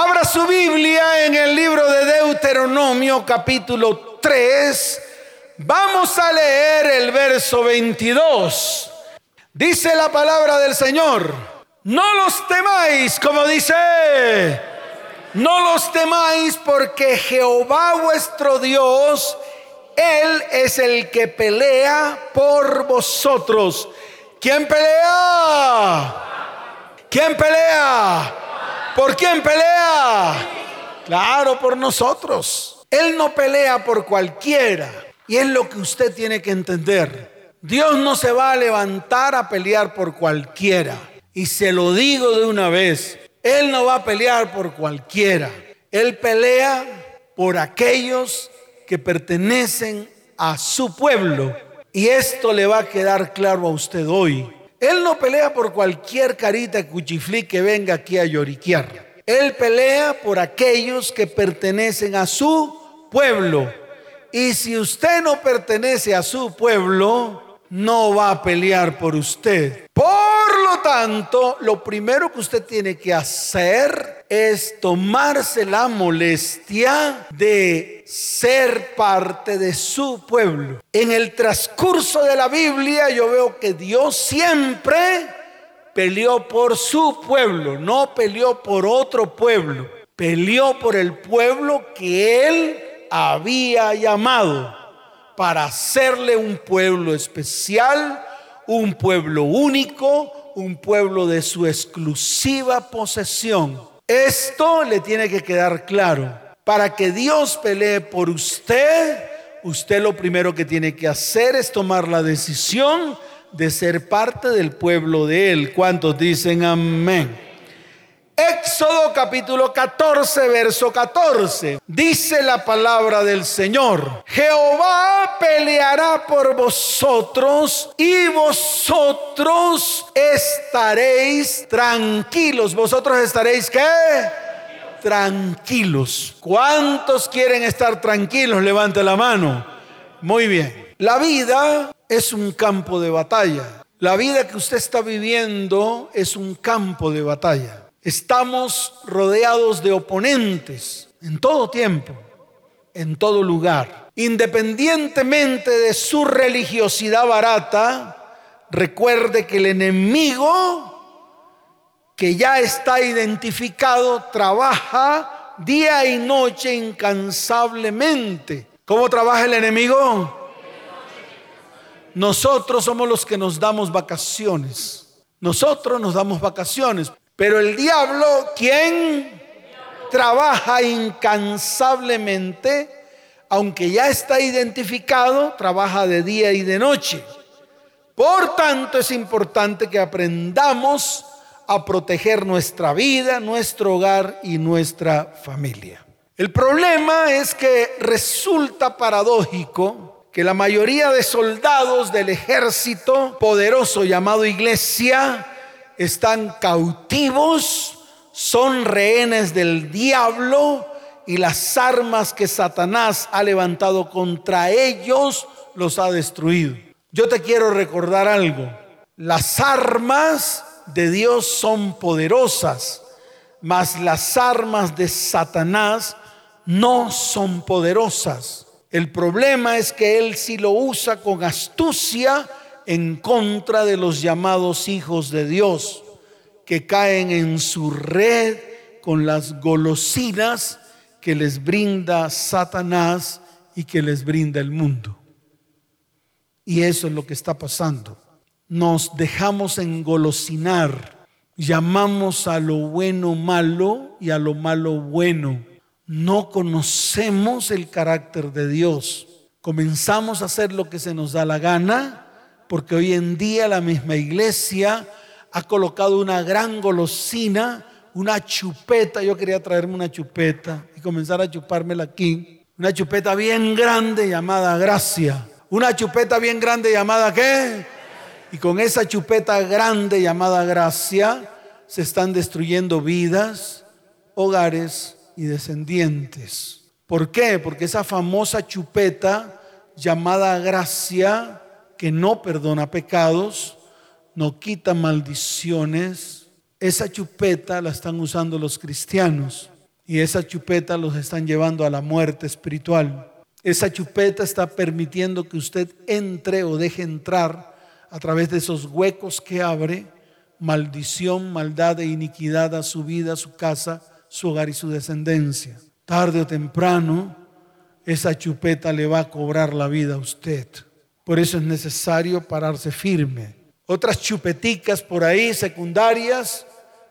Abra su Biblia en el libro de Deuteronomio capítulo 3. Vamos a leer el verso 22. Dice la palabra del Señor, no los temáis, como dice, no los temáis porque Jehová vuestro Dios, Él es el que pelea por vosotros. ¿Quién pelea? ¿Quién pelea? ¿Por quién pelea? Claro, por nosotros. Él no pelea por cualquiera. Y es lo que usted tiene que entender. Dios no se va a levantar a pelear por cualquiera. Y se lo digo de una vez. Él no va a pelear por cualquiera. Él pelea por aquellos que pertenecen a su pueblo. Y esto le va a quedar claro a usted hoy. Él no pelea por cualquier carita cuchiflí que venga aquí a lloriquear. Él pelea por aquellos que pertenecen a su pueblo. Y si usted no pertenece a su pueblo, no va a pelear por usted. Por lo tanto, lo primero que usted tiene que hacer es tomarse la molestia de ser parte de su pueblo. En el transcurso de la Biblia yo veo que Dios siempre peleó por su pueblo, no peleó por otro pueblo, peleó por el pueblo que él había llamado para hacerle un pueblo especial, un pueblo único, un pueblo de su exclusiva posesión. Esto le tiene que quedar claro. Para que Dios pelee por usted, usted lo primero que tiene que hacer es tomar la decisión de ser parte del pueblo de Él. ¿Cuántos dicen amén? Éxodo capítulo 14, verso 14. Dice la palabra del Señor. Jehová peleará por vosotros y vosotros estaréis tranquilos. ¿Vosotros estaréis qué? Tranquilos. ¿Cuántos quieren estar tranquilos? Levante la mano. Muy bien. La vida es un campo de batalla. La vida que usted está viviendo es un campo de batalla. Estamos rodeados de oponentes en todo tiempo, en todo lugar. Independientemente de su religiosidad barata, recuerde que el enemigo que ya está identificado trabaja día y noche incansablemente. ¿Cómo trabaja el enemigo? Nosotros somos los que nos damos vacaciones. Nosotros nos damos vacaciones. Pero el diablo, quien trabaja incansablemente, aunque ya está identificado, trabaja de día y de noche. Por tanto, es importante que aprendamos a proteger nuestra vida, nuestro hogar y nuestra familia. El problema es que resulta paradójico que la mayoría de soldados del ejército poderoso llamado iglesia están cautivos, son rehenes del diablo y las armas que Satanás ha levantado contra ellos los ha destruido. Yo te quiero recordar algo. Las armas de Dios son poderosas, mas las armas de Satanás no son poderosas. El problema es que él si lo usa con astucia en contra de los llamados hijos de Dios, que caen en su red con las golosinas que les brinda Satanás y que les brinda el mundo. Y eso es lo que está pasando. Nos dejamos engolosinar, llamamos a lo bueno malo y a lo malo bueno. No conocemos el carácter de Dios. Comenzamos a hacer lo que se nos da la gana porque hoy en día la misma iglesia ha colocado una gran golosina, una chupeta. Yo quería traerme una chupeta y comenzar a chupármela aquí. Una chupeta bien grande llamada gracia. Una chupeta bien grande llamada qué? Y con esa chupeta grande llamada gracia se están destruyendo vidas, hogares y descendientes. ¿Por qué? Porque esa famosa chupeta llamada gracia que no perdona pecados, no quita maldiciones. Esa chupeta la están usando los cristianos Y esa chupeta los están llevando a la muerte espiritual. Esa chupeta está permitiendo que usted entre o deje entrar a través de esos huecos que abre maldición, maldad e iniquidad a su vida, a su casa, su hogar y su descendencia. Tarde o temprano, esa chupeta le va a cobrar la vida a usted. Por eso es necesario pararse firme. Otras chupeticas por ahí, secundarias,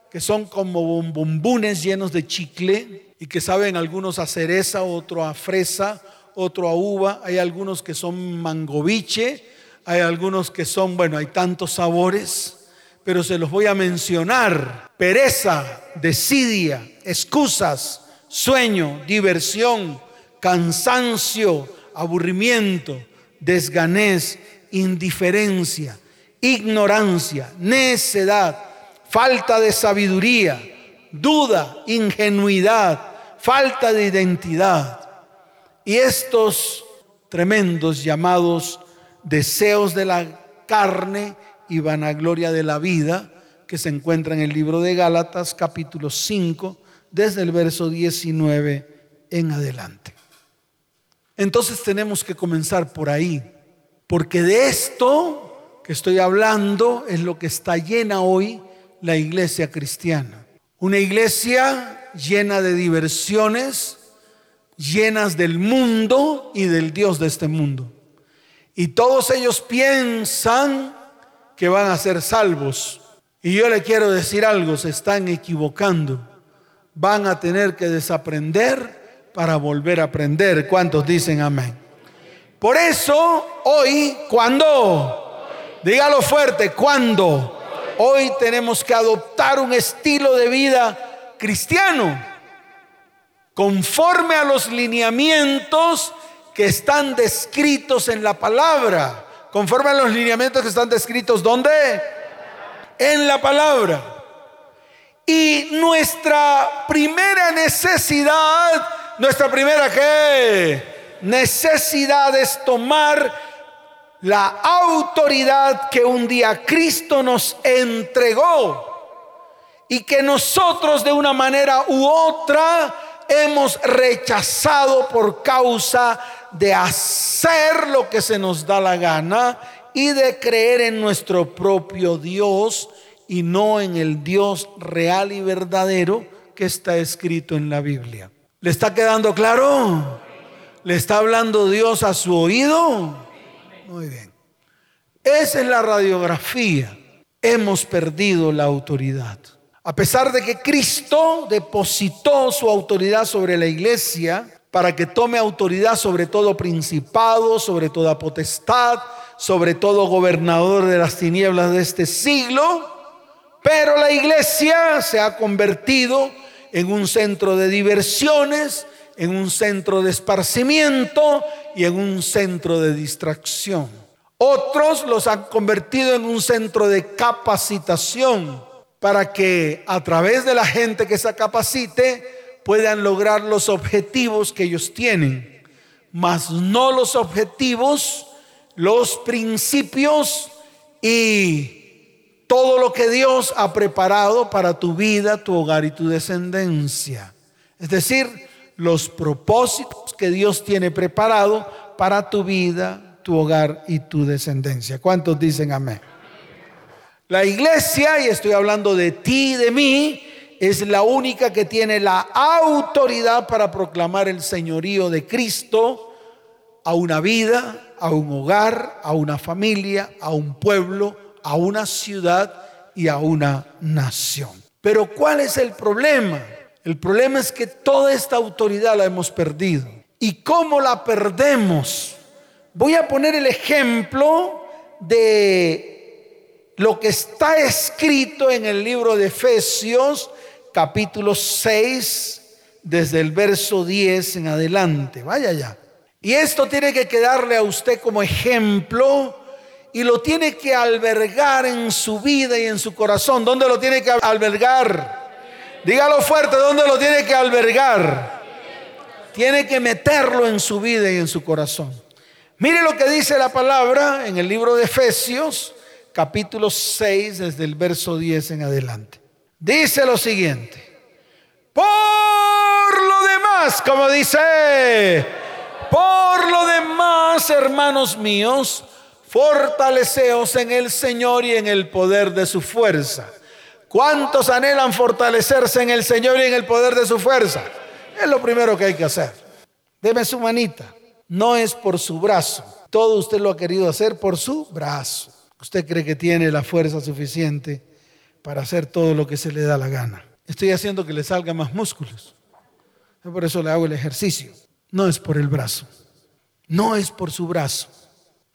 que son como bombombunes llenos de chicle y que saben algunos a cereza, otro a fresa, otro a uva. Hay algunos que son mangoviche, hay algunos que son, bueno, hay tantos sabores, pero se los voy a mencionar. Pereza, desidia, excusas, sueño, diversión, cansancio, aburrimiento, desganez, indiferencia, ignorancia, necedad, falta de sabiduría, duda, ingenuidad, falta de identidad. Y estos tremendos llamados deseos de la carne y vanagloria de la vida que se encuentra en el libro de Gálatas capítulo 5 desde el verso 19 en adelante. Entonces tenemos que comenzar por ahí, porque de esto que estoy hablando es lo que está llena hoy la iglesia cristiana. Una iglesia llena de diversiones, llenas del mundo y del Dios de este mundo. Y todos ellos piensan que van a ser salvos. Y yo le quiero decir algo, se están equivocando. Van a tener que desaprender para volver a aprender. ¿Cuántos dicen amén? Por eso, hoy, ¿cuándo? Dígalo fuerte, ¿cuándo? Hoy tenemos que adoptar un estilo de vida cristiano conforme a los lineamientos que están descritos en la palabra. Conforme a los lineamientos que están descritos, ¿dónde? En la palabra. Y nuestra primera necesidad nuestra primera necesidad es tomar la autoridad que un día Cristo nos entregó y que nosotros de una manera u otra hemos rechazado por causa de hacer lo que se nos da la gana y de creer en nuestro propio Dios y no en el Dios real y verdadero que está escrito en la Biblia. ¿Le está quedando claro? ¿Le está hablando Dios a su oído? Muy bien. Esa es la radiografía. Hemos perdido la autoridad. A pesar de que Cristo depositó su autoridad sobre la iglesia para que tome autoridad sobre todo principado, sobre toda potestad, sobre todo gobernador de las tinieblas de este siglo, pero la iglesia se ha convertido en un centro de diversiones, en un centro de esparcimiento y en un centro de distracción. Otros los han convertido en un centro de capacitación para que a través de la gente que se capacite puedan lograr los objetivos que ellos tienen, mas no los objetivos, los principios y todo lo que Dios ha preparado para tu vida, tu hogar y tu descendencia. Es decir, los propósitos que Dios tiene preparado para tu vida, tu hogar y tu descendencia. ¿Cuántos dicen amén? La iglesia, y estoy hablando de ti y de mí, es la única que tiene la autoridad para proclamar el señorío de Cristo a una vida, a un hogar, a una familia, a un pueblo, a una ciudad y a una nación. Pero ¿cuál es el problema? El problema es que toda esta autoridad la hemos perdido. ¿Y cómo la perdemos? Voy a poner el ejemplo de lo que está escrito en el libro de Efesios capítulo 6 desde el verso 10 en adelante. Vaya ya. Y esto tiene que quedarle a usted como ejemplo y lo tiene que albergar en su vida y en su corazón. ¿Dónde lo tiene que albergar? Dígalo fuerte, ¿dónde lo tiene que albergar? Tiene que meterlo en su vida y en su corazón. Mire lo que dice la palabra en el libro de Efesios, capítulo 6, desde el verso 10 en adelante. Dice lo siguiente, por demás, como dice, por lo demás, hermanos míos, fortaleceos en el Señor y en el poder de su fuerza. ¿Cuántos anhelan fortalecerse en el Señor y en el poder de su fuerza? Es lo primero que hay que hacer. Deme su manita. No es por su brazo. Todo usted lo ha querido hacer por su brazo. Usted cree que tiene la fuerza suficiente para hacer todo lo que se le da la gana. Estoy haciendo que le salgan más músculos. Por eso le hago el ejercicio. No es por el brazo. No es por su brazo.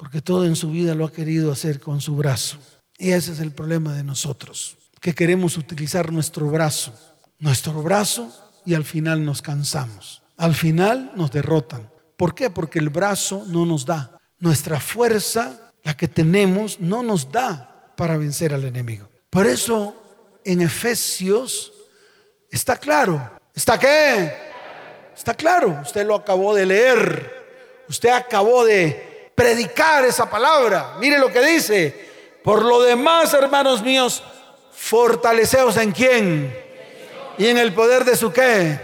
Porque todo en su vida lo ha querido hacer con su brazo. Y ese es el problema de nosotros. Que queremos utilizar nuestro brazo. Nuestro brazo y al final nos cansamos. Al final nos derrotan. ¿Por qué? Porque el brazo no nos da. Nuestra fuerza, la que tenemos, no nos da para vencer al enemigo. Por eso en Efesios está claro. ¿Está qué? Está claro. Usted lo acabó de leer. Usted acabó de predicar esa palabra. Mire lo que dice. Por lo demás, hermanos míos, fortaleceos en quién y en el poder de su qué.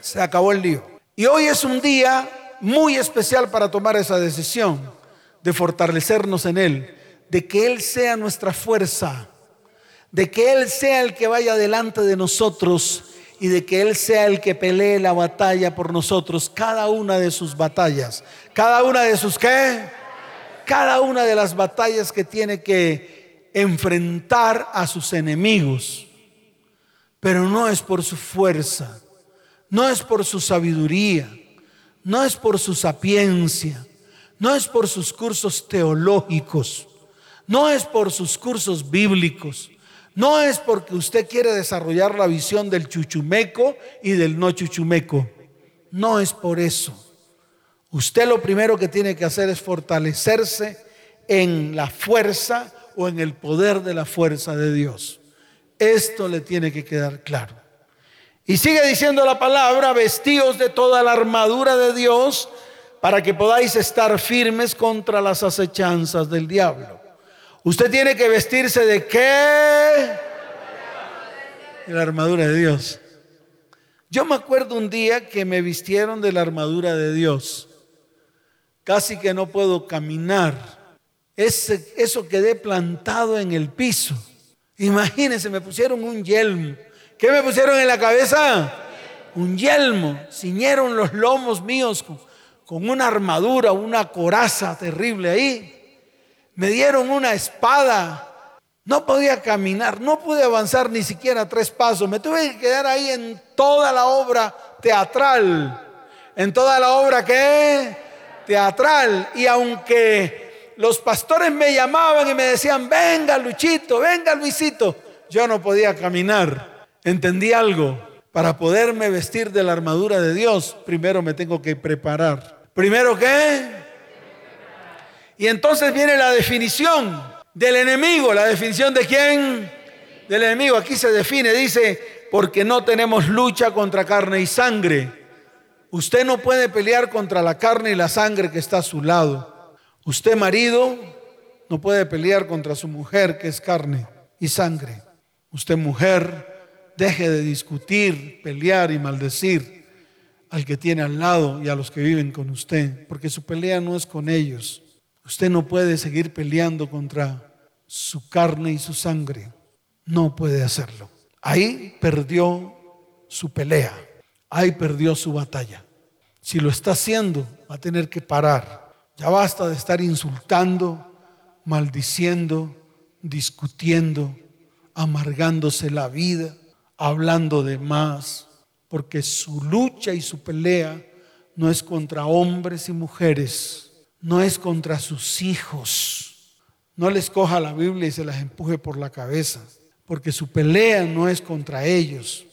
Se acabó el lío. Y hoy es un día muy especial para tomar esa decisión de fortalecernos en Él, de que Él sea nuestra fuerza, de que Él sea el que vaya delante de nosotros y de que Él sea el que pelee la batalla por nosotros, cada una de sus batallas, cada una de sus qué, cada una de las batallas que tiene que enfrentar a sus enemigos, pero no es por su fuerza, no es por su sabiduría, no es por su sapiencia, no es por sus cursos teológicos, no es por sus cursos bíblicos, no es porque usted quiere desarrollar la visión del chuchumeco y del no chuchumeco. No es por eso. Usted lo primero que tiene que hacer es fortalecerse en la fuerza o en el poder de la fuerza de Dios. Esto le tiene que quedar claro. Y sigue diciendo la palabra, vestidos de toda la armadura de Dios para que podáis estar firmes contra las acechanzas del diablo. Usted tiene que vestirse de qué? De la armadura de Dios. Yo me acuerdo un día que me vistieron de la armadura de Dios. Casi que no puedo caminar. Ese, eso quedé plantado en el piso. Imagínense, me pusieron un yelmo ¿Qué me pusieron en la cabeza? Un yelmo. Ciñeron los lomos míos con, una armadura, una coraza terrible ahí. Me dieron una espada. No podía caminar, no pude avanzar ni siquiera tres pasos. Me tuve que quedar ahí en toda la obra teatral. En toda la obra que teatral. Y aunque los pastores me llamaban y me decían, venga Luchito, venga Luisito, yo no podía caminar entendí algo. Para poderme vestir de la armadura de Dios, primero me tengo que preparar. ¿Primero qué? Y entonces viene la definición del enemigo. ¿La definición de quién? Del enemigo. Aquí se define, dice, porque no tenemos lucha contra carne y sangre. Usted no puede pelear contra la carne y la sangre que está a su lado. Usted marido no puede pelear contra su mujer que es carne y sangre. Usted mujer Deje de discutir, pelear y maldecir al que tiene al lado y a los que viven con usted, porque su pelea no es con ellos. Usted no puede seguir peleando contra su carne y su sangre. No puede hacerlo. Ahí perdió su pelea. Ahí perdió su batalla. Si lo está haciendo, va a tener que parar. Ya basta de estar insultando, maldiciendo, discutiendo, amargándose la vida hablando de más, porque su lucha y su pelea no es contra hombres y mujeres, no es contra sus hijos. No les coja la Biblia y se las empuje por la cabeza, porque su pelea no es contra ellos,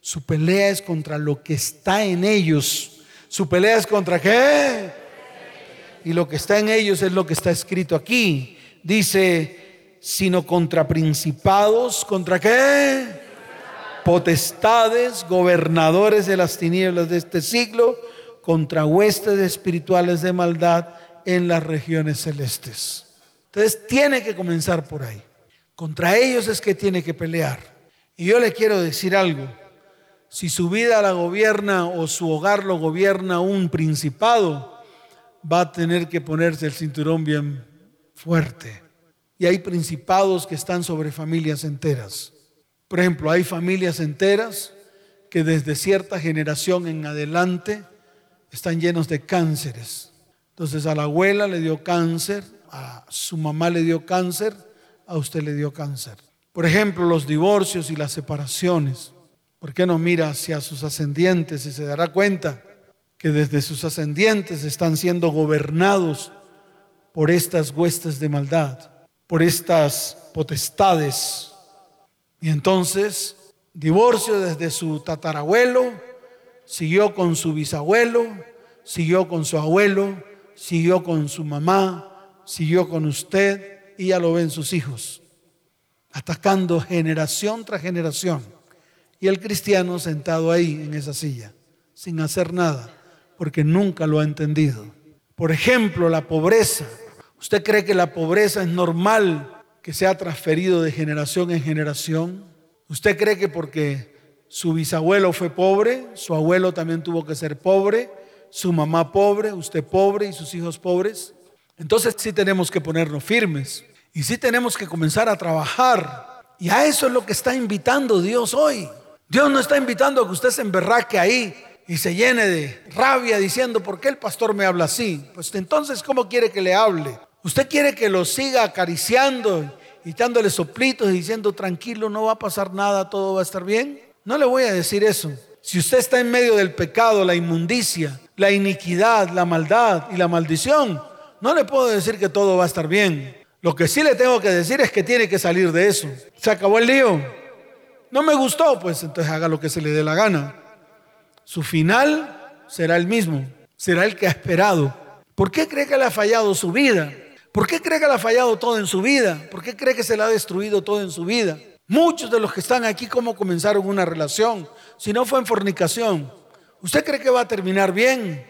su pelea es contra lo que está en ellos. ¿Su pelea es contra qué? Y lo que está en ellos es lo que está escrito aquí. Dice, sino contra principados, ¿contra qué? potestades, gobernadores de las tinieblas de este siglo, contra huestes espirituales de maldad en las regiones celestes. Entonces tiene que comenzar por ahí. Contra ellos es que tiene que pelear. Y yo le quiero decir algo. si su vida la gobierna o su hogar lo gobierna un principado, va a tener que ponerse el cinturón bien fuerte. Y hay principados que están sobre familias enteras. Por ejemplo, hay familias enteras que desde cierta generación en adelante están llenos de cánceres. Entonces a la abuela le dio cáncer, a su mamá le dio cáncer, a usted le dio cáncer. Por ejemplo, los divorcios y las separaciones. ¿Por qué no mira hacia sus ascendientes y se dará cuenta que desde sus ascendientes están siendo gobernados por estas huestes de maldad, por estas potestades? Y entonces, divorcio desde su tatarabuelo, siguió con su bisabuelo, siguió con su abuelo, siguió con su mamá, siguió con usted y ya lo ven sus hijos, atacando generación tras generación y el cristiano sentado ahí en esa silla, sin hacer nada, porque nunca lo ha entendido. Por ejemplo, la pobreza. ¿Usted cree que la pobreza es normal que sea transferido de generación en generación? ¿Usted cree que porque su bisabuelo fue pobre, su abuelo también tuvo que ser pobre, su mamá pobre, usted pobre y sus hijos pobres? Entonces sí tenemos que ponernos firmes y sí tenemos que comenzar a trabajar. Y a eso es lo que está invitando Dios hoy. Dios no está invitando a que usted se emberraque ahí y se llene de rabia diciendo, ¿por qué el pastor me habla así? Pues entonces, ¿cómo quiere que le hable? ¿Usted quiere que lo siga acariciando y dándole soplitos y diciendo, tranquilo, no va a pasar nada, todo va a estar bien? No le voy a decir eso. Si usted está en medio del pecado, la inmundicia, la iniquidad, la maldad y la maldición, no le puedo decir que todo va a estar bien. Lo que sí le tengo que decir es que tiene que salir de eso. Se acabó el lío. No me gustó, pues entonces haga lo que se le dé la gana. Su final será el mismo, será el que ha esperado. ¿Por qué cree que le ha fallado su vida? ¿Por qué cree que le ha fallado todo en su vida? ¿Por qué cree que se le ha destruido todo en su vida? Muchos de los que están aquí, ¿cómo comenzaron una relación? Si no fue en fornicación. ¿Usted cree que va a terminar bien?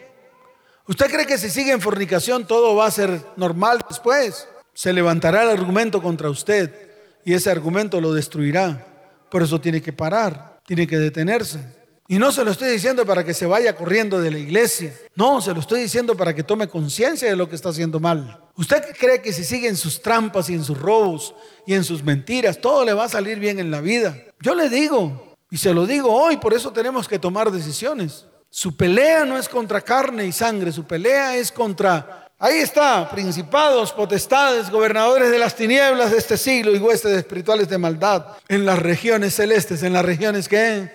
¿Usted cree que si sigue en fornicación todo va a ser normal después? Se levantará el argumento contra usted y ese argumento lo destruirá. Por eso tiene que parar, tiene que detenerse. Y no se lo estoy diciendo para que se vaya corriendo de la iglesia. No, se lo estoy diciendo para que tome conciencia de lo que está haciendo mal. ¿Usted cree que si sigue en sus trampas y en sus robos y en sus mentiras, todo le va a salir bien en la vida? Yo le digo, y se lo digo hoy, por eso tenemos que tomar decisiones. Su pelea no es contra carne y sangre, su pelea es contra Ahí está, principados, potestades, gobernadores de las tinieblas de este siglo y huestes espirituales de maldad en las regiones celestes, en las regiones que...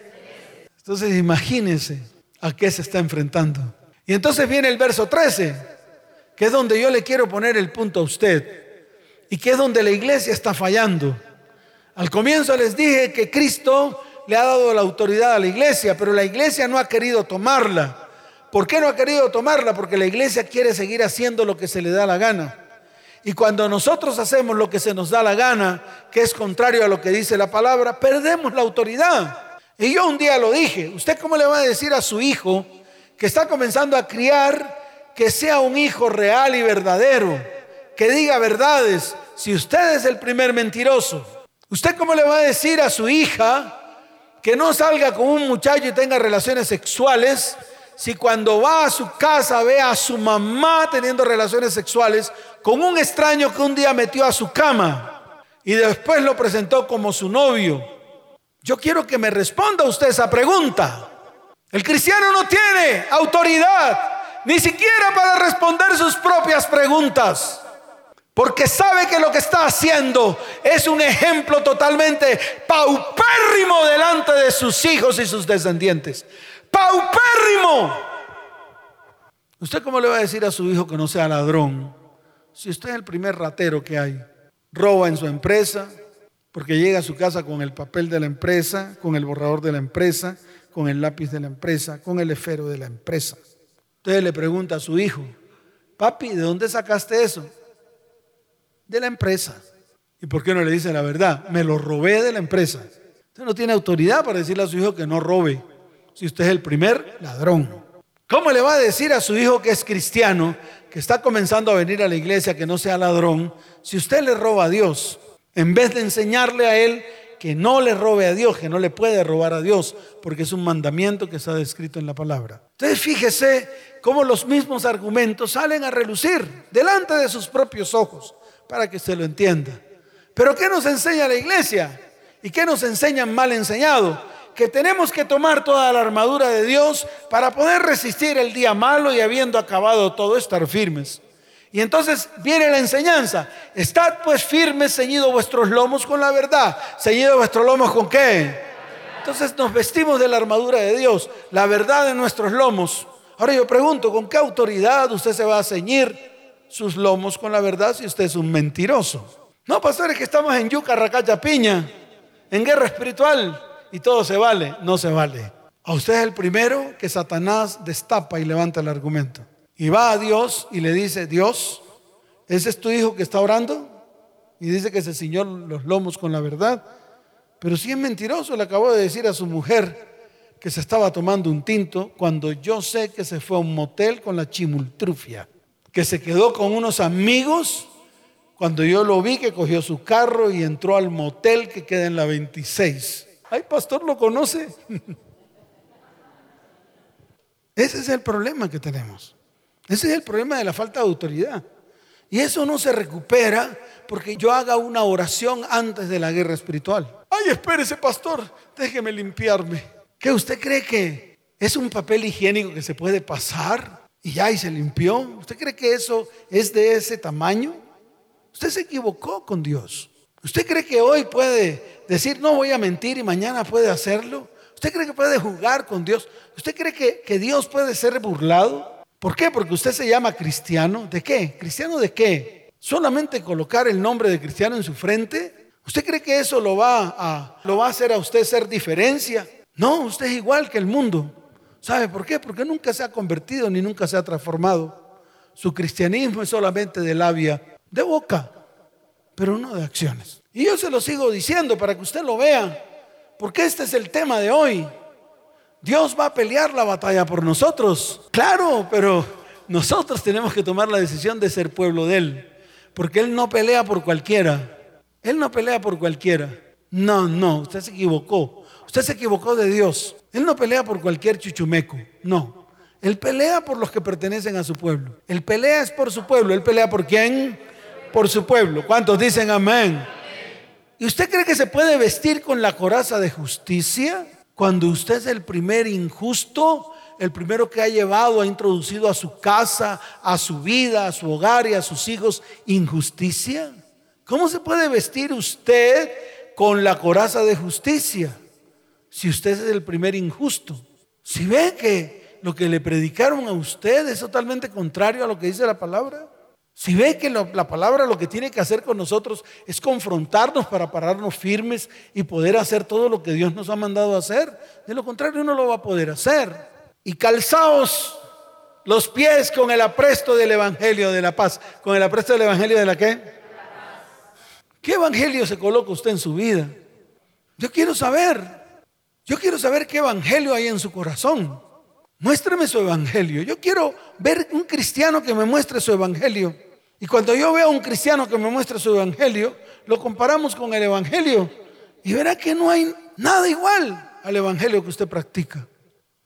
Entonces imagínense a qué se está enfrentando. Y entonces viene el verso 13, que es donde yo le quiero poner el punto a usted y que es donde la iglesia está fallando. Al comienzo les dije que Cristo le ha dado la autoridad a la iglesia, pero la iglesia no ha querido tomarla. ¿Por qué no ha querido tomarla? Porque la iglesia quiere seguir haciendo lo que se le da la gana. Y cuando nosotros hacemos lo que se nos da la gana, que es contrario a lo que dice la palabra, perdemos la autoridad. Y yo un día lo dije, ¿usted cómo le va a decir a su hijo que está comenzando a criar que sea un hijo real y verdadero, que diga verdades, si usted es el primer mentiroso? ¿Usted cómo le va a decir a su hija que no salga con un muchacho y tenga relaciones sexuales si cuando va a su casa ve a su mamá teniendo relaciones sexuales con un extraño que un día metió a su cama y después lo presentó como su novio? Yo quiero que me responda usted esa pregunta. El cristiano no tiene autoridad ni siquiera para responder sus propias preguntas. Porque sabe que lo que está haciendo es un ejemplo totalmente paupérrimo delante de sus hijos y sus descendientes paupérrimo. ¿Usted cómo le va a decir a su hijo que no sea ladrón? Si usted es el primer ratero que hay, roba en su empresa, porque llega a su casa con el papel de la empresa, con el borrador de la empresa, con el lápiz de la empresa, con el esfero de la empresa. Entonces le pregunta a su hijo, papi, ¿de dónde sacaste eso? De la empresa. ¿Y por qué no le dice la verdad? Me lo robé de la empresa. Usted no tiene autoridad para decirle a su hijo que no robe si usted es el primer ladrón? ¿Cómo le va a decir a su hijo que es cristiano, que está comenzando a venir a la iglesia, que no sea ladrón, si usted le roba a Dios? En vez de enseñarle a él que no le robe a Dios, que no le puede robar a Dios, porque es un mandamiento que está descrito en la palabra. Entonces fíjese cómo los mismos argumentos salen a relucir delante de sus propios ojos, para que se lo entienda. Pero ¿qué nos enseña la iglesia? ¿Y qué nos enseñan mal enseñado? Que tenemos que tomar toda la armadura de Dios para poder resistir el día malo y habiendo acabado todo estar firmes. Y entonces viene la enseñanza. Estad pues firmes, ceñidos vuestros lomos con la verdad. Ceñidos vuestros lomos con qué? Entonces nos vestimos de la armadura de Dios, la verdad de nuestros lomos. Ahora yo pregunto, ¿con qué autoridad usted se va a ceñir sus lomos con la verdad si usted es un mentiroso? No, pastores, que estamos en yuca, racacha, piña, en guerra espiritual y todo se vale. No se vale. A usted es el primero que Satanás destapa y levanta el argumento. Y va a Dios y le dice, Dios, ¿ese es tu hijo que está orando? Y dice que se ciñó los lomos con la verdad. Pero si es mentiroso, le acabó de decir a su mujer que se estaba tomando un tinto cuando yo sé que se fue a un motel con la chimultrufia, que se quedó con unos amigos cuando yo lo vi que cogió su carro y entró al motel que queda en la 26. Ay, pastor, ¿lo conoce? Ese es el problema que tenemos. Ese es el problema de la falta de autoridad. Y eso no se recupera porque yo haga una oración antes de la guerra espiritual. Ay, espérese, pastor, déjeme limpiarme. ¿Qué usted cree que es un papel higiénico que se puede pasar y ya y se limpió? ¿Usted cree que eso es de ese tamaño? Usted se equivocó con Dios. ¿Usted cree que hoy puede decir no voy a mentir y mañana puede hacerlo? ¿Usted cree que puede jugar con Dios? ¿Usted cree que, que Dios puede ser burlado? ¿Por qué? Porque usted se llama cristiano. ¿De qué? ¿Cristiano de qué? ¿Solamente colocar el nombre de cristiano en su frente? ¿Usted cree que eso lo va a, lo va a hacer a usted ser diferencia? No, usted es igual que el mundo. ¿Sabe por qué? Porque nunca se ha convertido ni nunca se ha transformado. Su cristianismo es solamente de labia, de boca, pero no de acciones. Y yo se lo sigo diciendo para que usted lo vea, porque este es el tema de hoy. Dios va a pelear la batalla por nosotros. Claro, pero nosotros tenemos que tomar la decisión de ser pueblo de Él. Porque Él no pelea por cualquiera. Él no pelea por cualquiera. No, no, usted se equivocó. Usted se equivocó de Dios. Él no pelea por cualquier chuchumeco. No. Él pelea por los que pertenecen a su pueblo. Él pelea es por su pueblo. Él pelea por quién? Por su pueblo. ¿Cuántos dicen amén? ¿Y usted cree que se puede vestir con la coraza de justicia? Cuando usted es el primer injusto, el primero que ha llevado, ha introducido a su casa, a su vida, a su hogar y a sus hijos injusticia. ¿Cómo se puede vestir usted con la coraza de justicia si usted es el primer injusto? Si ve que lo que le predicaron a usted es totalmente contrario a lo que dice la palabra. Si ve que la palabra lo que tiene que hacer con nosotros es confrontarnos para pararnos firmes y poder hacer todo lo que Dios nos ha mandado hacer, de lo contrario no lo va a poder hacer. Y calzaos los pies con el apresto del Evangelio de la paz. ¿Con el apresto del Evangelio de la qué? ¿Qué Evangelio se coloca usted en su vida? Yo quiero saber. Yo quiero saber qué Evangelio hay en su corazón. Muéstrame su Evangelio. Yo quiero ver un cristiano que me muestre su Evangelio. Y cuando yo veo a un cristiano que me muestra su evangelio, lo comparamos con el evangelio y verá que no hay nada igual al evangelio que usted practica.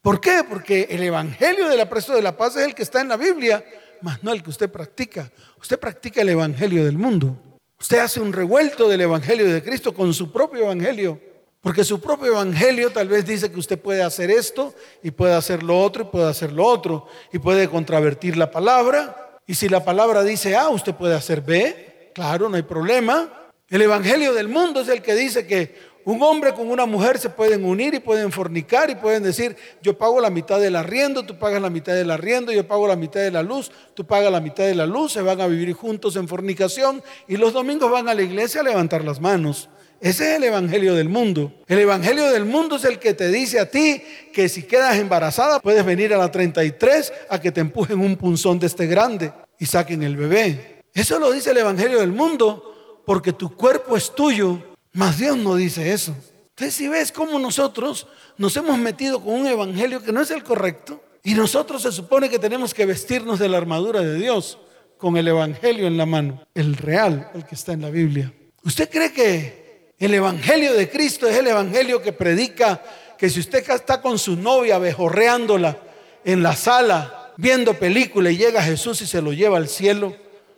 ¿Por qué? Porque el evangelio del aprecio de la paz es el que está en la Biblia, más no el que usted practica. Usted practica el evangelio del mundo. Usted hace un revuelto del evangelio de Cristo con su propio evangelio. Porque su propio evangelio tal vez dice que usted puede hacer esto y puede hacer lo otro y puede hacer lo otro y puede contravertir la palabra y si la palabra dice A, usted puede hacer B, claro, no hay problema. El Evangelio del mundo es el que dice que un hombre con una mujer se pueden unir y pueden fornicar y pueden decir, yo pago la mitad del arriendo, tú pagas la mitad del arriendo, yo pago la mitad de la luz, tú pagas la mitad de la luz, se van a vivir juntos en fornicación y los domingos van a la iglesia a levantar las manos. Ese es el evangelio del mundo. El evangelio del mundo es el que te dice a ti que si quedas embarazada puedes venir a la 33 a que te empujen un punzón de este grande y saquen el bebé. Eso lo dice el evangelio del mundo porque tu cuerpo es tuyo, mas Dios no dice eso. Entonces si ves cómo nosotros nos hemos metido con un evangelio que no es el correcto y nosotros se supone que tenemos que vestirnos de la armadura de Dios con el evangelio en la mano, el real, el que está en la Biblia. ¿Usted cree que El Evangelio de Cristo es el Evangelio que predica que si usted está con su novia bejorreándola en la sala, viendo película y llega Jesús y se lo lleva al cielo,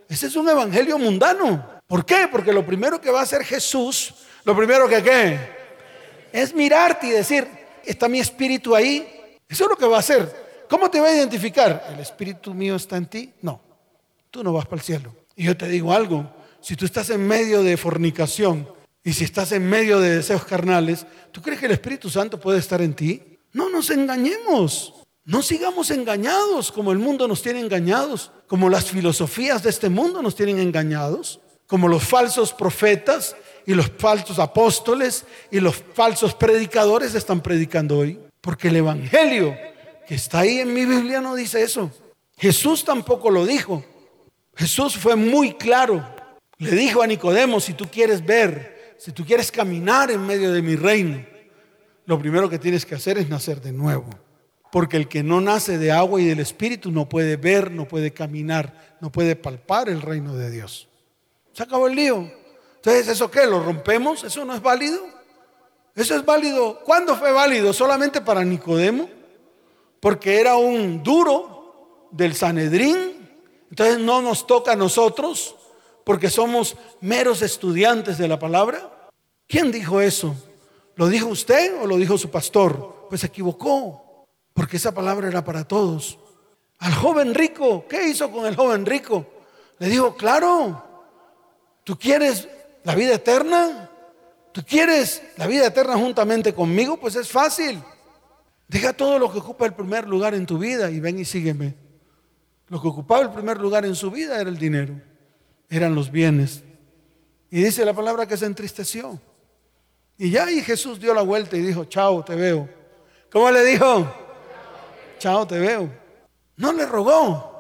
ese es un Evangelio mundano. ¿Por qué? Porque lo primero que va a hacer Jesús, lo primero que qué, es mirarte y decir, está mi espíritu ahí. Eso es lo que va a hacer. ¿Cómo te va a identificar? ¿El espíritu mío está en ti? No, tú no vas para el cielo. Y yo te digo algo, si tú estás en medio de fornicación y si estás en medio de deseos carnales, ¿tú crees que el Espíritu Santo puede estar en ti? No nos engañemos. No sigamos engañados como el mundo nos tiene engañados, como las filosofías de este mundo nos tienen engañados, como los falsos profetas y los falsos apóstoles y los falsos predicadores están predicando hoy. Porque el Evangelio que está ahí en mi Biblia no dice eso. Jesús tampoco lo dijo. Jesús fue muy claro. Le dijo a Nicodemo, si tú quieres ver, si tú quieres caminar en medio de mi reino, lo primero que tienes que hacer es nacer de nuevo. Porque el que no nace de agua y del Espíritu no puede ver, no puede caminar, no puede palpar el reino de Dios. Se acabó el lío. Entonces, ¿eso qué? ¿Lo rompemos? ¿Eso no es válido? ¿Eso es válido? ¿Cuándo fue válido? ¿Solamente para Nicodemo? Porque era un duro del Sanedrín. Entonces no nos toca a nosotros porque somos meros estudiantes de la palabra? ¿Quién dijo eso? ¿Lo dijo usted o lo dijo su pastor? Pues se equivocó, porque esa palabra era para todos. Al joven rico, ¿qué hizo con el joven rico? Le dijo, claro, ¿tú quieres la vida eterna? ¿Tú quieres la vida eterna juntamente conmigo? Pues es fácil. Deja todo lo que ocupa el primer lugar en tu vida y ven y sígueme. Lo que ocupaba el primer lugar en su vida era el dinero eran los bienes. Y dice la palabra que se entristeció. Y ya ahí Jesús dio la vuelta y dijo, chao, te veo. ¿Cómo le dijo? Chao, te veo. No le rogó.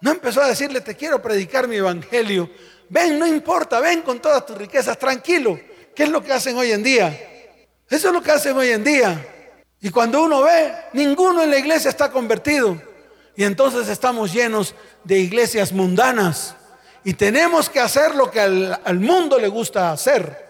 No empezó a decirle, te quiero predicar mi evangelio. Ven, no importa, ven con todas tus riquezas, tranquilo. ¿Qué es lo que hacen hoy en día? Eso es lo que hacen hoy en día. Y cuando uno ve, ninguno en la iglesia está convertido. Y entonces estamos llenos de iglesias mundanas y tenemos que hacer lo que al, mundo le gusta hacer.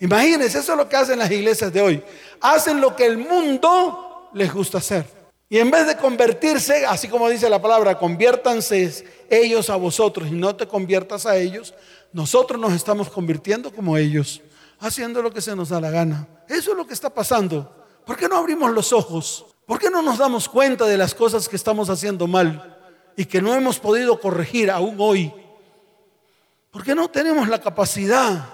Imagínense, eso es lo que hacen las iglesias de hoy. Hacen lo que el mundo les gusta hacer. Y en vez de convertirse, así como dice la palabra, conviértanse ellos a vosotros y no te conviertas a ellos, nosotros nos estamos convirtiendo como ellos, haciendo lo que se nos da la gana. Eso es lo que está pasando. ¿Por qué no abrimos los ojos? ¿Por qué no nos damos cuenta de las cosas que estamos haciendo mal y que no hemos podido corregir aún hoy? Porque no tenemos la capacidad,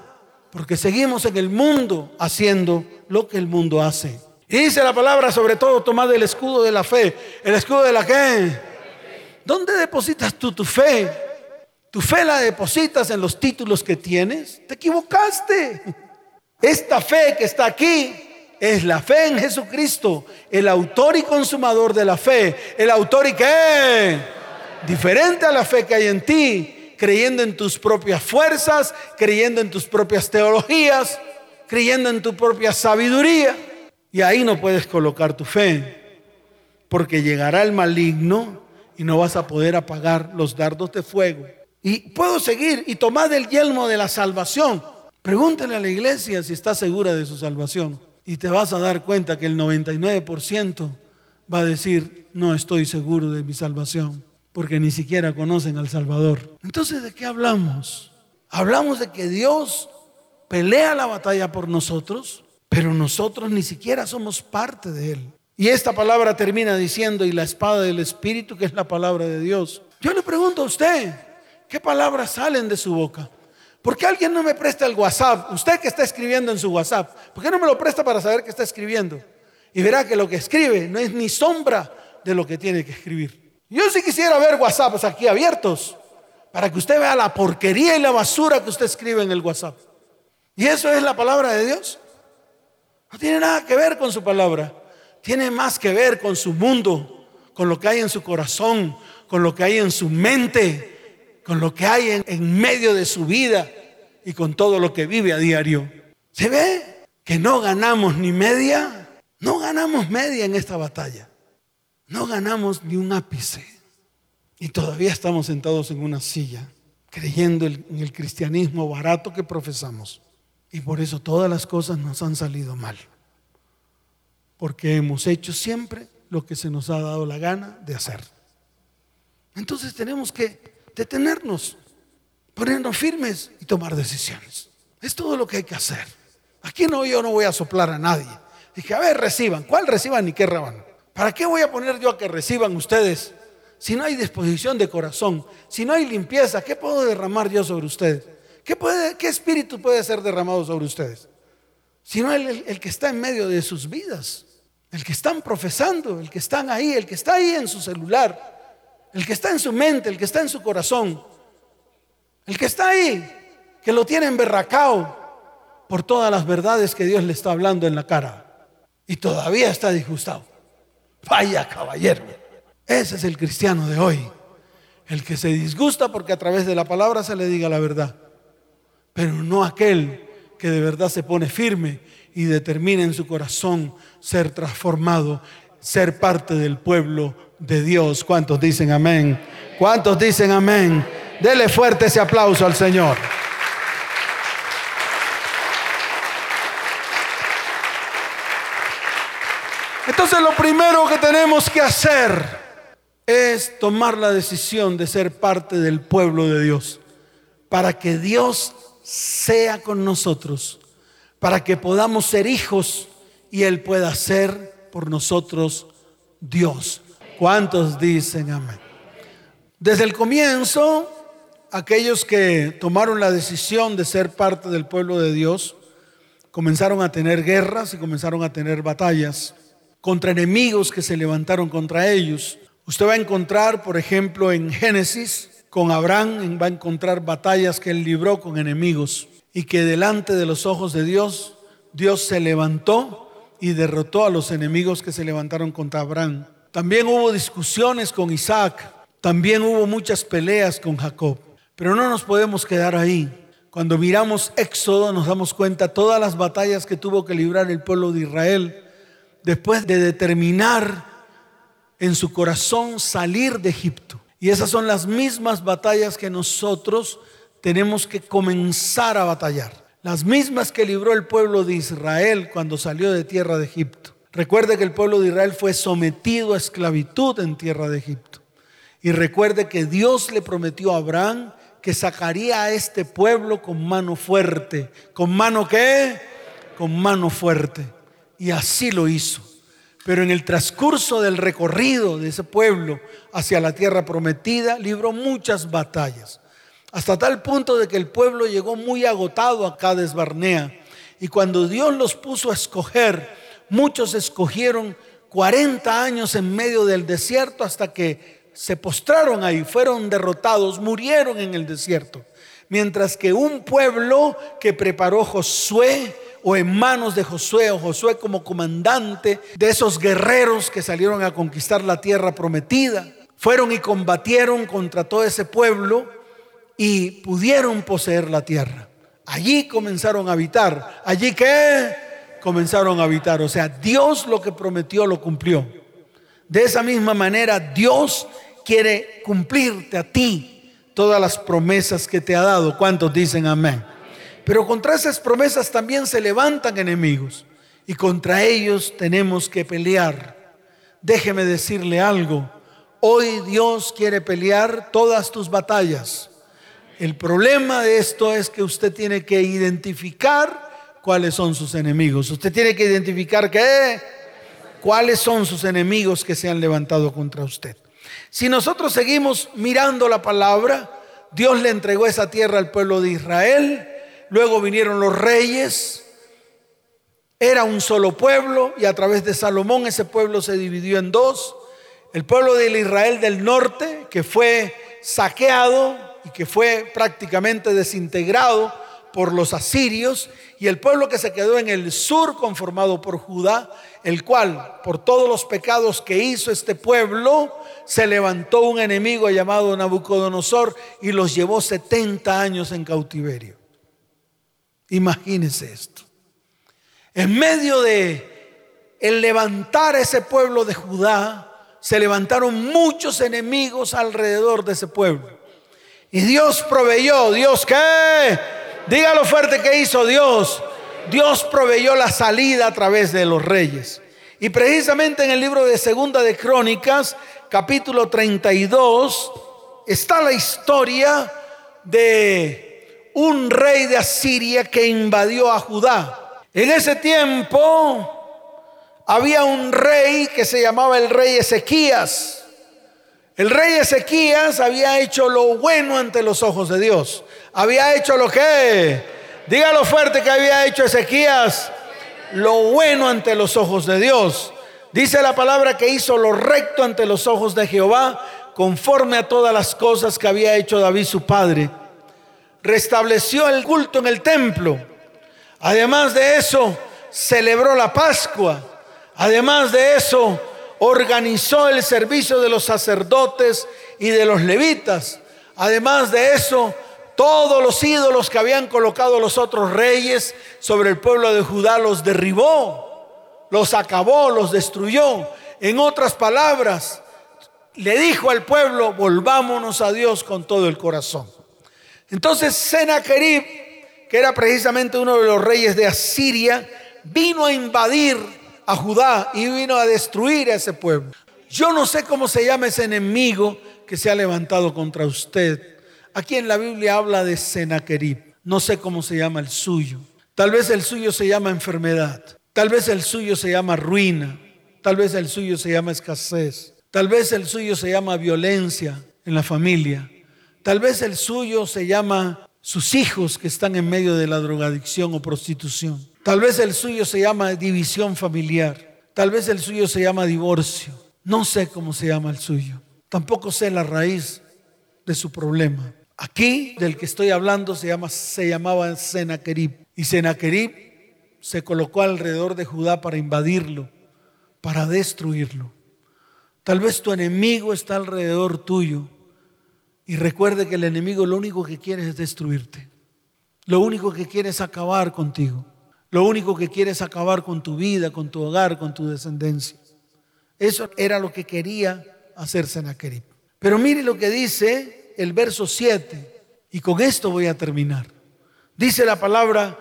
porque seguimos en el mundo haciendo lo que el mundo hace. Y dice la palabra, sobre todo, tomad el escudo de la fe. ¿El escudo de la qué? ¿Dónde depositas tú tu fe? ¿Tu fe la depositas en los títulos que tienes? Te equivocaste. Esta fe que está aquí es la fe en Jesucristo, el autor y consumador de la fe. El autor y qué? Diferente a la fe que hay en ti creyendo en tus propias fuerzas, creyendo en tus propias teologías, creyendo en tu propia sabiduría. Y ahí no puedes colocar tu fe, porque llegará el maligno y no vas a poder apagar los dardos de fuego. Y puedo seguir y tomar el yelmo de la salvación. Pregúntale a la iglesia si está segura de su salvación. Y te vas a dar cuenta que el 99% va a decir, no estoy seguro de mi salvación porque ni siquiera conocen al Salvador. Entonces, ¿de qué hablamos? Hablamos de que Dios pelea la batalla por nosotros, pero nosotros ni siquiera somos parte de Él. Y esta palabra termina diciendo, y la espada del Espíritu, que es la palabra de Dios. Yo le pregunto a usted, ¿qué palabras salen de su boca? ¿Por qué alguien no me presta el WhatsApp? Usted que está escribiendo en su WhatsApp, ¿por qué no me lo presta para saber qué está escribiendo? Y verá que lo que escribe no es ni sombra de lo que tiene que escribir. Yo sí quisiera ver WhatsApps aquí abiertos para que usted vea la porquería y la basura que usted escribe en el WhatsApp. ¿Y eso es la palabra de Dios? No tiene nada que ver con su palabra. Tiene más que ver con su mundo, con lo que hay en su corazón, con lo que hay en su mente, con lo que hay en, en medio de su vida y con todo lo que vive a diario. ¿Se ve que no ganamos ni media? No ganamos media en esta batalla. No ganamos ni un ápice. Y todavía estamos sentados en una silla, creyendo en el cristianismo barato que profesamos. Y por eso todas las cosas nos han salido mal. Porque hemos hecho siempre lo que se nos ha dado la gana de hacer. Entonces tenemos que detenernos, ponernos firmes y tomar decisiones. Es todo lo que hay que hacer. Aquí no, yo no voy a soplar a nadie. Dije, a ver, reciban. ¿Cuál reciban y qué raban? ¿Para qué voy a poner yo a que reciban ustedes? Si no hay disposición de corazón, si no hay limpieza, ¿qué puedo derramar yo sobre ustedes? ¿Qué, espíritu puede ser derramado sobre ustedes? Si no el, el que está en medio de sus vidas, el que están profesando, el que están ahí, el que está ahí en su celular, el que está en su mente, el que está en su corazón, el que está ahí, que lo tiene emberracao por todas las verdades que Dios le está hablando en la cara y todavía está disgustado. Vaya caballero. Ese es el cristiano de hoy. El que se disgusta porque a través de la palabra se le diga la verdad. Pero no aquel que de verdad se pone firme y determina en su corazón ser transformado, ser parte del pueblo de Dios. ¿Cuántos dicen amén? ¿Cuántos dicen amén? Dele fuerte ese aplauso al Señor. Entonces lo primero que tenemos que hacer es tomar la decisión de ser parte del pueblo de Dios, para que Dios sea con nosotros, para que podamos ser hijos y Él pueda ser por nosotros Dios. ¿Cuántos dicen amén? Desde el comienzo, aquellos que tomaron la decisión de ser parte del pueblo de Dios, comenzaron a tener guerras y comenzaron a tener batallas contra enemigos que se levantaron contra ellos. Usted va a encontrar, por ejemplo, en Génesis, con Abraham, va a encontrar batallas que él libró con enemigos y que delante de los ojos de Dios, Dios se levantó y derrotó a los enemigos que se levantaron contra Abraham. También hubo discusiones con Isaac, también hubo muchas peleas con Jacob, pero no nos podemos quedar ahí. Cuando miramos Éxodo nos damos cuenta todas las batallas que tuvo que librar el pueblo de Israel después de determinar en su corazón salir de Egipto. Y esas son las mismas batallas que nosotros tenemos que comenzar a batallar. Las mismas que libró el pueblo de Israel cuando salió de tierra de Egipto. Recuerde que el pueblo de Israel fue sometido a esclavitud en tierra de Egipto. Y recuerde que Dios le prometió a Abraham que sacaría a este pueblo con mano fuerte. ¿Con mano qué? Con mano fuerte. Y así lo hizo. Pero en el transcurso del recorrido de ese pueblo hacia la tierra prometida, libró muchas batallas. Hasta tal punto de que el pueblo llegó muy agotado a Cades Barnea. Y cuando Dios los puso a escoger, muchos escogieron 40 años en medio del desierto hasta que se postraron ahí, fueron derrotados, murieron en el desierto. Mientras que un pueblo que preparó Josué, o en manos de Josué, o Josué como comandante de esos guerreros que salieron a conquistar la tierra prometida, fueron y combatieron contra todo ese pueblo y pudieron poseer la tierra. Allí comenzaron a habitar. Allí que comenzaron a habitar. O sea, Dios lo que prometió lo cumplió. De esa misma manera, Dios quiere cumplirte a ti todas las promesas que te ha dado. ¿Cuántos dicen amén? Pero contra esas promesas también se levantan enemigos y contra ellos tenemos que pelear. Déjeme decirle algo. Hoy Dios quiere pelear todas tus batallas. El problema de esto es que usted tiene que identificar cuáles son sus enemigos. Usted tiene que identificar qué, cuáles son sus enemigos que se han levantado contra usted. Si nosotros seguimos mirando la palabra, Dios le entregó esa tierra al pueblo de Israel, luego vinieron los reyes, era un solo pueblo y a través de Salomón ese pueblo se dividió en dos. El pueblo de Israel del norte, que fue saqueado y que fue prácticamente desintegrado por los asirios, y el pueblo que se quedó en el sur conformado por Judá, el cual, por todos los pecados que hizo este pueblo, se levantó un enemigo llamado Nabucodonosor y los llevó 70 años en cautiverio. Imagínense esto. En medio de el levantar ese pueblo de Judá, se levantaron muchos enemigos alrededor de ese pueblo. Y Dios proveyó, Dios qué? Dígalo fuerte que hizo Dios. Dios proveyó la salida a través de los reyes. Y precisamente en el libro de Segunda de Crónicas, capítulo 32, está la historia de un rey de Asiria que invadió a Judá. En ese tiempo había un rey que se llamaba el rey Ezequías. El rey Ezequías había hecho lo bueno ante los ojos de Dios. Había hecho lo que, dígalo fuerte que había hecho Ezequías, lo bueno ante los ojos de Dios. Dice la palabra que hizo lo recto ante los ojos de Jehová, conforme a todas las cosas que había hecho David su padre. Restableció el culto en el templo. Además de eso, celebró la Pascua. Además de eso, organizó el servicio de los sacerdotes y de los levitas. Además de eso, todos los ídolos que habían colocado los otros reyes sobre el pueblo de Judá los derribó, los acabó, los destruyó. En otras palabras, le dijo al pueblo, volvámonos a Dios con todo el corazón. Entonces Sennacherib, que era precisamente uno de los reyes de Asiria, vino a invadir a Judá y vino a destruir a ese pueblo. Yo no sé cómo se llama ese enemigo que se ha levantado contra usted Aquí en la Biblia habla de Sennacherib. No sé cómo se llama el suyo. Tal vez el suyo se llama enfermedad. Tal vez el suyo se llama ruina. Tal vez el suyo se llama escasez. Tal vez el suyo se llama violencia en la familia. Tal vez el suyo se llama sus hijos que están en medio de la drogadicción o prostitución. Tal vez el suyo se llama división familiar. Tal vez el suyo se llama divorcio. No sé cómo se llama el suyo. Tampoco sé la raíz de su problema. Aquí del que estoy hablando se, llama, se llamaba Sennacherib. Y Sennacherib se colocó alrededor de Judá para invadirlo, para destruirlo. Tal vez tu enemigo está alrededor tuyo. Y recuerde que el enemigo lo único que quiere es destruirte. Lo único que quiere es acabar contigo. Lo único que quiere es acabar con tu vida, con tu hogar, con tu descendencia. Eso era lo que quería hacer Sennacherib. Pero mire lo que dice el verso 7, y con esto voy a terminar. Dice la palabra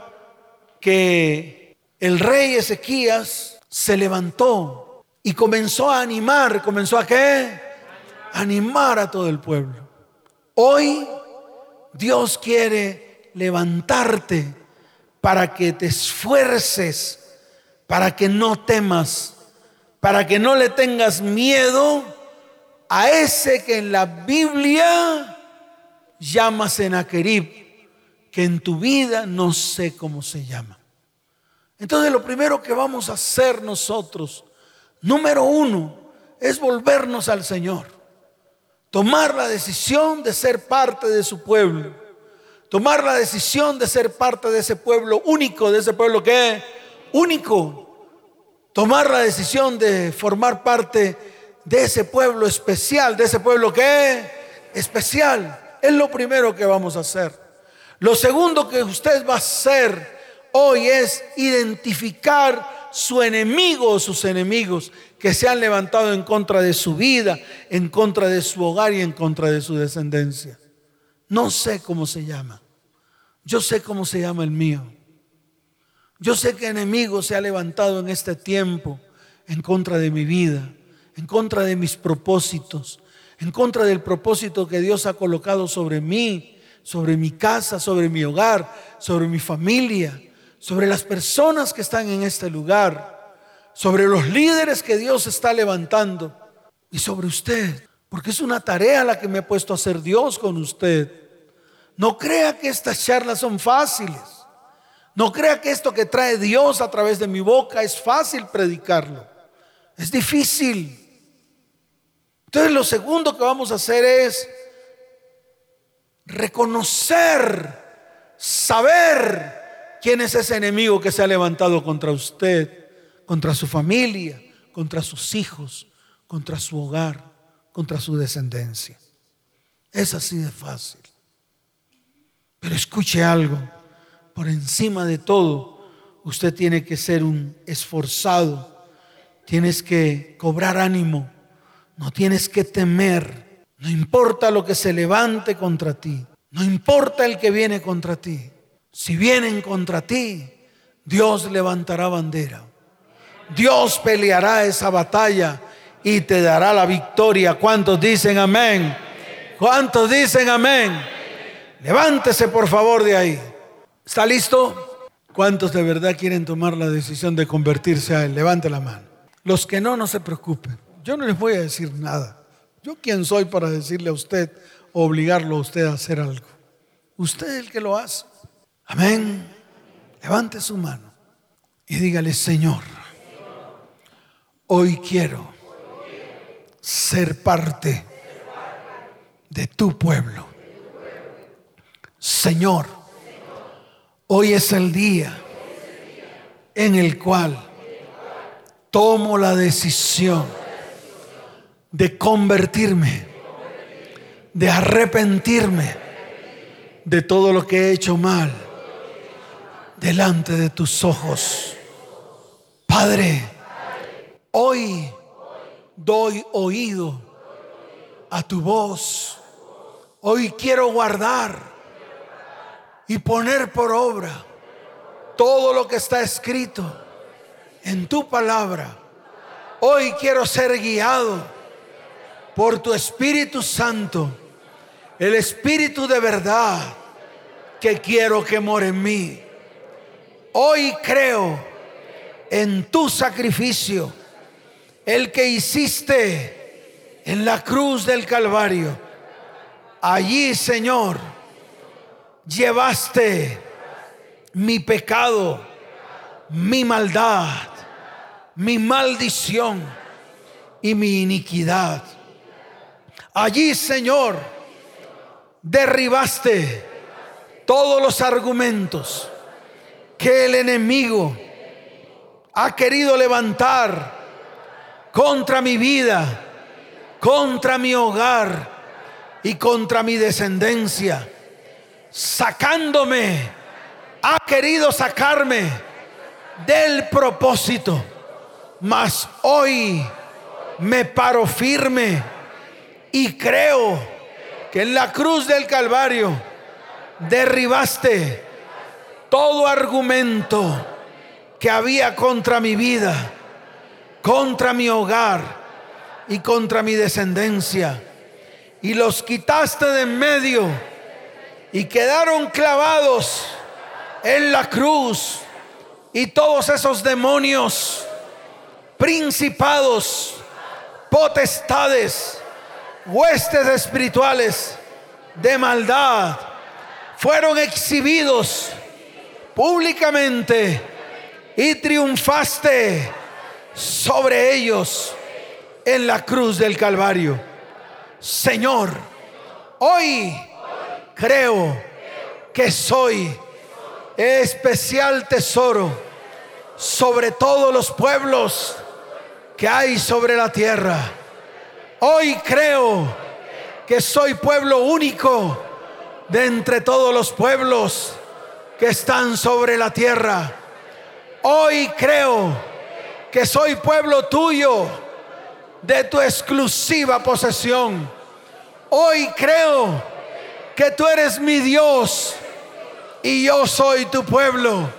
que el rey Ezequías se levantó y comenzó a animar, comenzó a qué? Animar a todo el pueblo. Hoy Dios quiere levantarte para que te esfuerces, para que no temas, para que no le tengas miedo a ese que en la Biblia llama Senaquerib, que en tu vida no sé cómo se llama. Entonces lo primero que vamos a hacer nosotros, número uno, es volvernos al Señor. Tomar la decisión de ser parte de su pueblo. Tomar la decisión de ser parte de ese pueblo único, de ese pueblo que es único. Tomar la decisión de formar parte de ese pueblo especial, de ese pueblo que es especial. Es lo primero que vamos a hacer. Lo segundo que usted va a hacer hoy es identificar su enemigo o sus enemigos que se han levantado en contra de su vida, en contra de su hogar y en contra de su descendencia. No sé cómo se llama. Yo sé cómo se llama el mío. Yo sé que enemigo se ha levantado en este tiempo en contra de mi vida en contra de mis propósitos, en contra del propósito que Dios ha colocado sobre mí, sobre mi casa, sobre mi hogar, sobre mi familia, sobre las personas que están en este lugar, sobre los líderes que Dios está levantando y sobre usted, porque es una tarea la que me ha puesto a hacer Dios con usted. No crea que estas charlas son fáciles. No crea que esto que trae Dios a través de mi boca es fácil predicarlo. Es difícil. Entonces lo segundo que vamos a hacer es reconocer, saber quién es ese enemigo que se ha levantado contra usted, contra su familia, contra sus hijos, contra su hogar, contra su descendencia. Es así de fácil. Pero escuche algo, por encima de todo, usted tiene que ser un esforzado, tienes que cobrar ánimo no tienes que temer. No importa lo que se levante contra ti. No importa el que viene contra ti. Si vienen contra ti, Dios levantará bandera. Dios peleará esa batalla y te dará la victoria. ¿Cuántos dicen amén? ¿Cuántos dicen amén? Levántese por favor de ahí. ¿Está listo? ¿Cuántos de verdad quieren tomar la decisión de convertirse a Él? Levante la mano. Los que no, no se preocupen. Yo no les voy a decir nada. Yo quién soy para decirle a usted, obligarlo a usted a hacer algo. Usted es el que lo hace. Amén. Levante su mano y dígale, Señor, hoy quiero ser parte de tu pueblo. Señor, hoy es el día en el cual tomo la decisión de convertirme, de arrepentirme de todo lo que he hecho mal delante de tus ojos. Padre, hoy doy oído a tu voz. Hoy quiero guardar y poner por obra todo lo que está escrito en tu palabra. Hoy quiero ser guiado por tu Espíritu Santo, el Espíritu de verdad que quiero que more en mí. Hoy creo en tu sacrificio, el que hiciste en la cruz del Calvario. Allí, Señor, llevaste mi pecado, mi maldad, mi maldición y mi iniquidad. Allí, Señor, derribaste todos los argumentos que el enemigo ha querido levantar contra mi vida, contra mi hogar y contra mi descendencia, sacándome, ha querido sacarme del propósito, mas hoy me paro firme y creo que en la cruz del Calvario derribaste todo argumento que había contra mi vida, contra mi hogar y contra mi descendencia. Y los quitaste de en medio y quedaron clavados en la cruz. Y todos esos demonios, principados, potestades, huestes espirituales de maldad, fueron exhibidos públicamente y triunfaste sobre ellos en la cruz del Calvario. Señor, hoy creo que soy especial tesoro sobre todos los pueblos que hay sobre la tierra. Hoy creo que soy pueblo único de entre todos los pueblos que están sobre la tierra. Hoy creo que soy pueblo tuyo, de tu exclusiva posesión. Hoy creo que tú eres mi Dios y yo soy tu pueblo.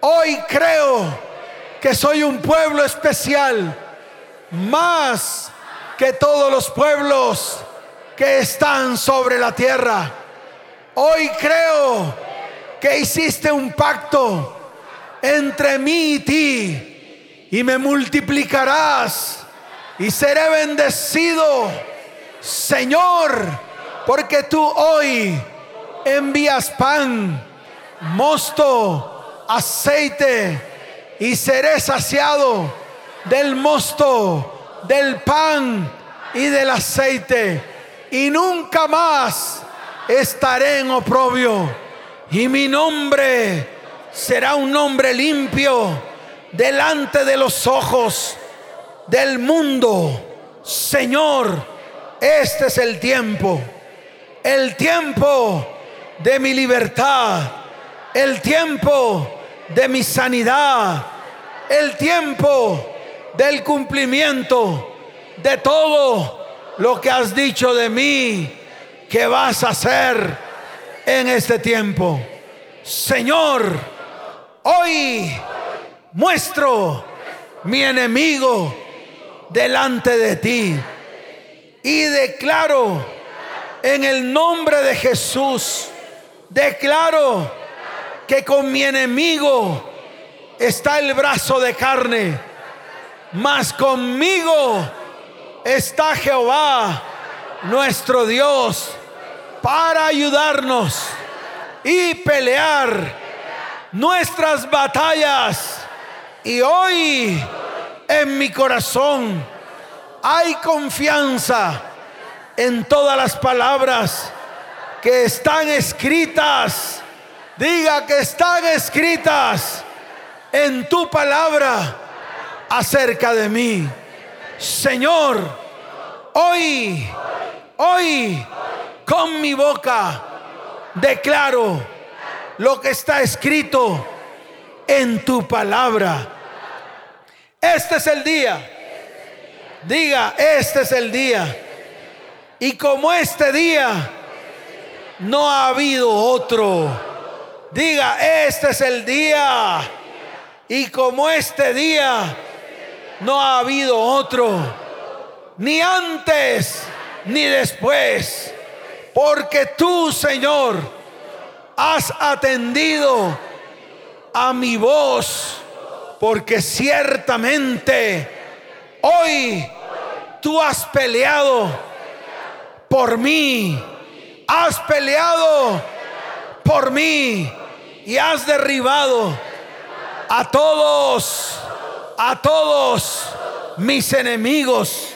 Hoy creo que soy un pueblo especial, más que todos los pueblos que están sobre la tierra. Hoy creo que hiciste un pacto entre mí y ti y me multiplicarás y seré bendecido, Señor, porque tú hoy envías pan, mosto, aceite y seré saciado del mosto, del pan y del aceite. Y nunca más estaré en oprobio. Y mi nombre será un nombre limpio delante de los ojos del mundo. Señor, este es el tiempo, el tiempo de mi libertad, el tiempo de mi sanidad, el tiempo del cumplimiento de todo lo que has dicho de mí que vas a hacer en este tiempo. Señor, hoy muestro mi enemigo delante de ti y declaro en el nombre de Jesús, declaro que con mi enemigo está el brazo de carne, mas conmigo está Jehová, nuestro Dios, para ayudarnos y pelear nuestras batallas. Y hoy en mi corazón hay confianza en todas las palabras que están escritas. Diga que están escritas en tu palabra acerca de mí. Señor, hoy, hoy, con mi boca, declaro lo que está escrito en tu palabra. Este es el día. Diga, este es el día. Y como este día, no ha habido otro. Diga, este es el día. Y como este día, no ha habido otro. Ni antes, ni después. Porque tú, Señor, has atendido a mi voz. Porque ciertamente hoy tú has peleado por mí. Has peleado por mí y has derribado a todos, a todos mis enemigos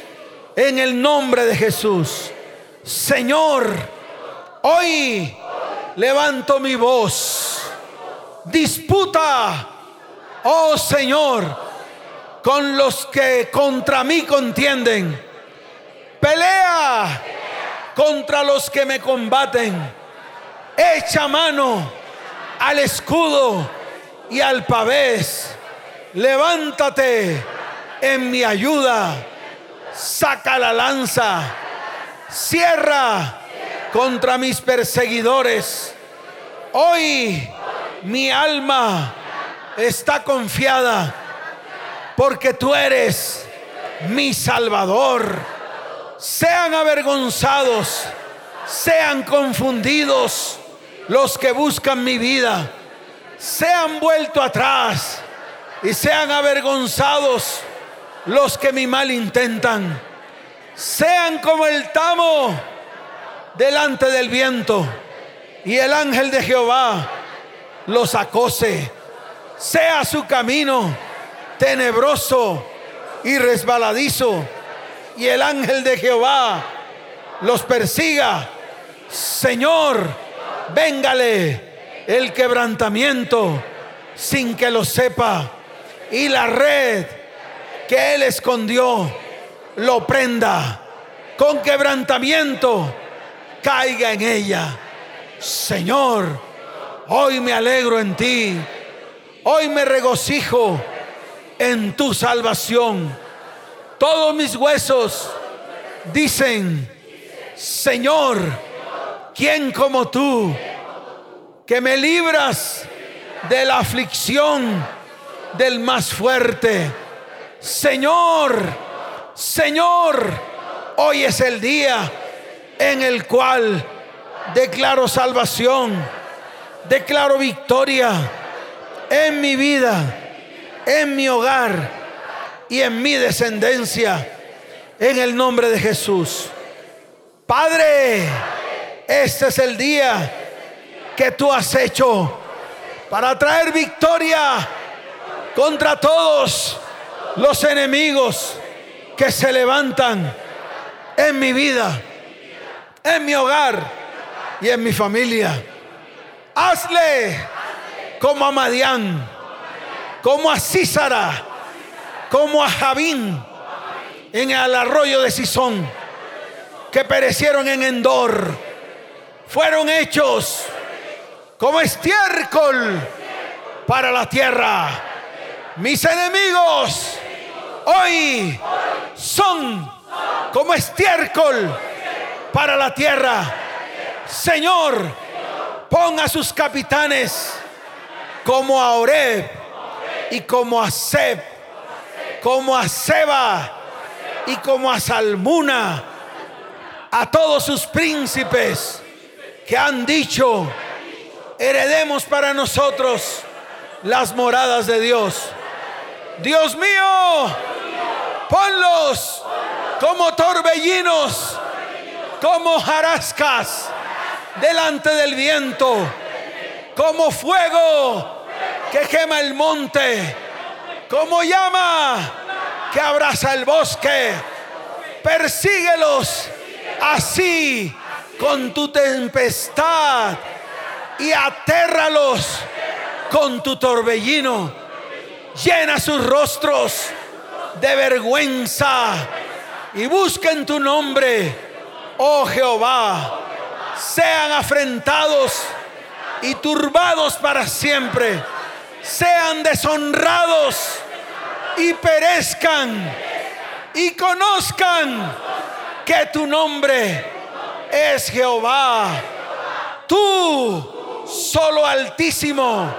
en el nombre de Jesús. Señor, hoy levanto mi voz. Disputa, oh Señor, con los que contra mí contienden. Pelea contra los que me combaten. Echa mano al escudo y al pavés. Levántate en mi ayuda. Saca la lanza. Cierra contra mis perseguidores. Hoy mi alma está confiada porque tú eres mi Salvador. Sean avergonzados, sean confundidos los que buscan mi vida, sean vuelto atrás y sean avergonzados los que mi mal intentan. Sean como el tamo delante del viento y el ángel de Jehová los acose. Sea su camino tenebroso y resbaladizo y el ángel de Jehová los persiga. Señor, véngale el quebrantamiento sin que lo sepa y la red que él escondió lo prenda con quebrantamiento caiga en ella. Señor, hoy me alegro en ti. Hoy me regocijo en tu salvación. Todos mis huesos dicen, Señor, ¿quién como tú que me libras de la aflicción del más fuerte? Señor, Señor, hoy es el día en el cual declaro salvación, declaro victoria en mi vida en mi hogar y en mi descendencia. En el nombre de Jesús. Padre, este es el día que tú has hecho para traer victoria contra todos los enemigos que se levantan en mi vida, en mi hogar y en mi familia. Hazle como a Madián como a Císara, como a Javín en el arroyo de Sison, que perecieron en Endor, fueron hechos como estiércol para la tierra. Mis enemigos hoy son como estiércol para la tierra. Señor, ponga sus capitanes como a Oreb y como a Seb, como a Seba y como a Salmuna, a todos sus príncipes que han dicho, heredemos para nosotros las moradas de Dios. Dios mío, ponlos como torbellinos, como jarascas delante del viento, como fuego que quema el monte, como llama que abraza el bosque. Persíguelos así con tu tempestad y atérralos con tu torbellino. Llena sus rostros de vergüenza y busquen tu nombre, oh Jehová. Sean afrentados y turbados para siempre. Sean deshonrados y perezcan y conozcan que tu nombre es Jehová. Tú, solo altísimo,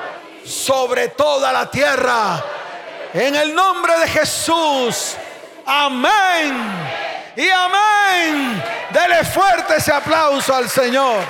sobre toda la tierra. En el nombre de Jesús. Amén. Y amén. Dele fuerte ese aplauso al Señor.